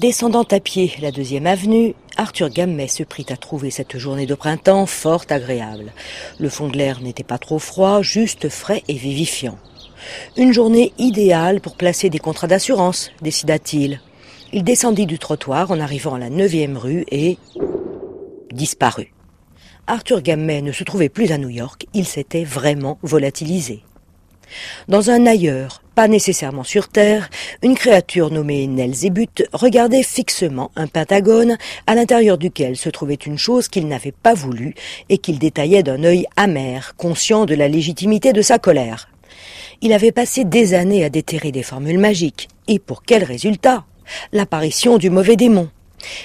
Descendant à pied la deuxième avenue, Arthur Gammet se prit à trouver cette journée de printemps fort agréable. Le fond de l'air n'était pas trop froid, juste frais et vivifiant. Une journée idéale pour placer des contrats d'assurance, décida-t-il. Il descendit du trottoir en arrivant à la neuvième rue et disparut. Arthur Gammet ne se trouvait plus à New York, il s'était vraiment volatilisé. Dans un ailleurs, pas nécessairement sur Terre, une créature nommée Nelzébut regardait fixement un pentagone à l'intérieur duquel se trouvait une chose qu'il n'avait pas voulu et qu'il détaillait d'un œil amer, conscient de la légitimité de sa colère. Il avait passé des années à déterrer des formules magiques. Et pour quel résultat? L'apparition du mauvais démon.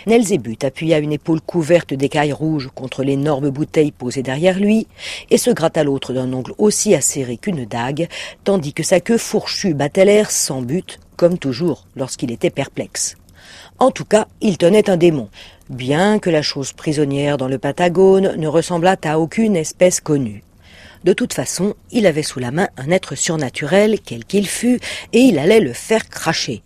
Nelzébut appuya une épaule couverte d'écailles rouges contre l'énorme bouteille posée derrière lui et se gratta l'autre d'un ongle aussi acéré qu'une dague, tandis que sa queue fourchue battait l'air sans but, comme toujours lorsqu'il était perplexe. En tout cas, il tenait un démon, bien que la chose prisonnière dans le Patagone ne ressemblât à aucune espèce connue. De toute façon, il avait sous la main un être surnaturel, quel qu'il fût, et il allait le faire cracher.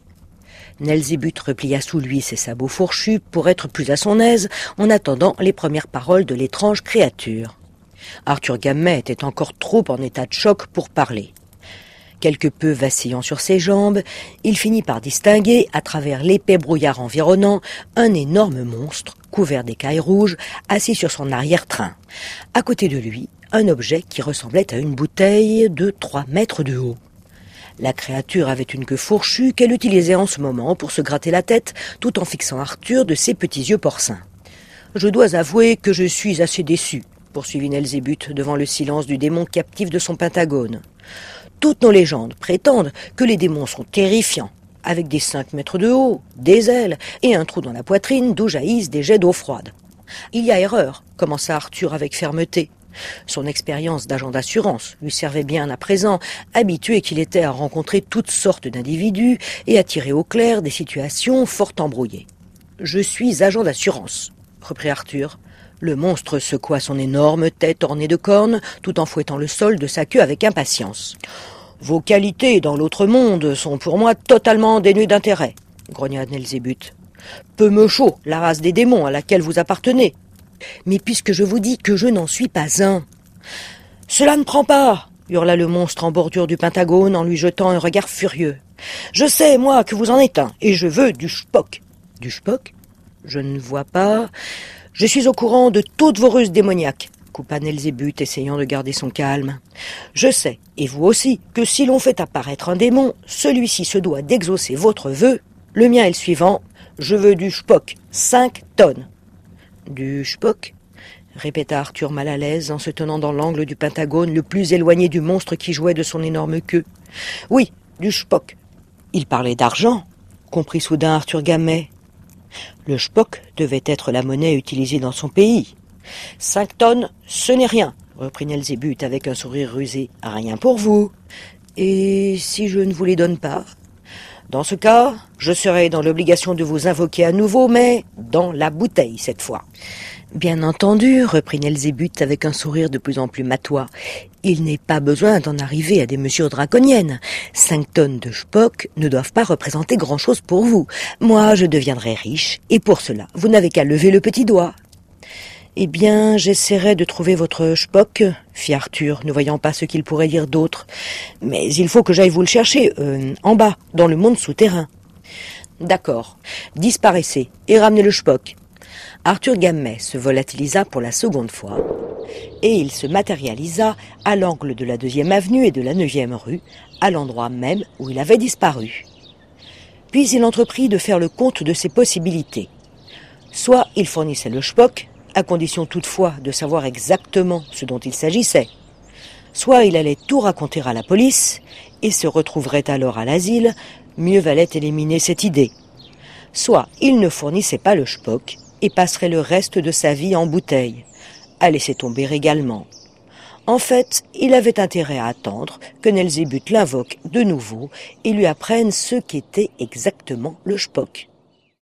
Nelzibut replia sous lui ses sabots fourchus pour être plus à son aise en attendant les premières paroles de l'étrange créature. Arthur Gammet était encore trop en état de choc pour parler. Quelque peu vacillant sur ses jambes, il finit par distinguer, à travers l'épais brouillard environnant, un énorme monstre, couvert d'écailles rouges, assis sur son arrière-train. À côté de lui, un objet qui ressemblait à une bouteille de trois mètres de haut. La créature avait une queue fourchue qu'elle utilisait en ce moment pour se gratter la tête tout en fixant Arthur de ses petits yeux porcins. Je dois avouer que je suis assez déçu, poursuivit Nelzébut devant le silence du démon captif de son pentagone. Toutes nos légendes prétendent que les démons sont terrifiants, avec des cinq mètres de haut, des ailes et un trou dans la poitrine d'où jaillissent des jets d'eau froide. Il y a erreur, commença Arthur avec fermeté. Son expérience d'agent d'assurance lui servait bien à présent, habitué qu'il était à rencontrer toutes sortes d'individus et à tirer au clair des situations fort embrouillées. Je suis agent d'assurance, reprit Arthur. Le monstre secoua son énorme tête ornée de cornes, tout en fouettant le sol de sa queue avec impatience. Vos qualités dans l'autre monde sont pour moi totalement dénuées d'intérêt, grogna Nelzébut. Peu me chaud, la race des démons à laquelle vous appartenez, mais puisque je vous dis que je n'en suis pas un. Cela ne prend pas, hurla le monstre en bordure du Pentagone en lui jetant un regard furieux. Je sais, moi, que vous en êtes un, et je veux du Spock. Du Spock? Je ne vois pas. Je suis au courant de toutes vos ruses démoniaques, coupa Nelzébut, essayant de garder son calme. Je sais, et vous aussi, que si l'on fait apparaître un démon, celui-ci se doit d'exaucer votre vœu. Le mien est le suivant. Je veux du Spock, cinq tonnes. Du Spock répéta Arthur mal à l'aise en se tenant dans l'angle du pentagone le plus éloigné du monstre qui jouait de son énorme queue. Oui, du Spock. Il parlait d'argent, comprit soudain Arthur Gammet. Le Spock devait être la monnaie utilisée dans son pays. Cinq tonnes, ce n'est rien, reprit Nelzébut avec un sourire rusé. Rien pour vous. Et si je ne vous les donne pas Dans ce cas, je serai dans l'obligation de vous invoquer à nouveau, mais dans la bouteille cette fois. Bien entendu, reprit Nelzébut avec un sourire de plus en plus matois. Il n'est pas besoin d'en arriver à des mesures draconiennes. Cinq tonnes de Spock ne doivent pas représenter grand-chose pour vous. Moi, je deviendrai riche, et pour cela, vous n'avez qu'à lever le petit doigt. Eh bien, j'essaierai de trouver votre Spock, fit Arthur, ne voyant pas ce qu'il pourrait dire d'autre. Mais il faut que j'aille vous le chercher, euh, en bas, dans le monde souterrain. D'accord. Disparaissez et ramenez le Spock. Arthur Gammet se volatilisa pour la seconde fois et il se matérialisa à l'angle de la deuxième avenue et de la neuvième rue, à l'endroit même où il avait disparu. Puis il entreprit de faire le compte de ses possibilités. Soit il fournissait le Spock, à condition toutefois de savoir exactement ce dont il s'agissait. Soit il allait tout raconter à la police et se retrouverait alors à l'asile, mieux valait éliminer cette idée. Soit il ne fournissait pas le Spock et passerait le reste de sa vie en bouteille, à laisser tomber également. En fait, il avait intérêt à attendre que Nelzébut l'invoque de nouveau et lui apprenne ce qu'était exactement le Spock.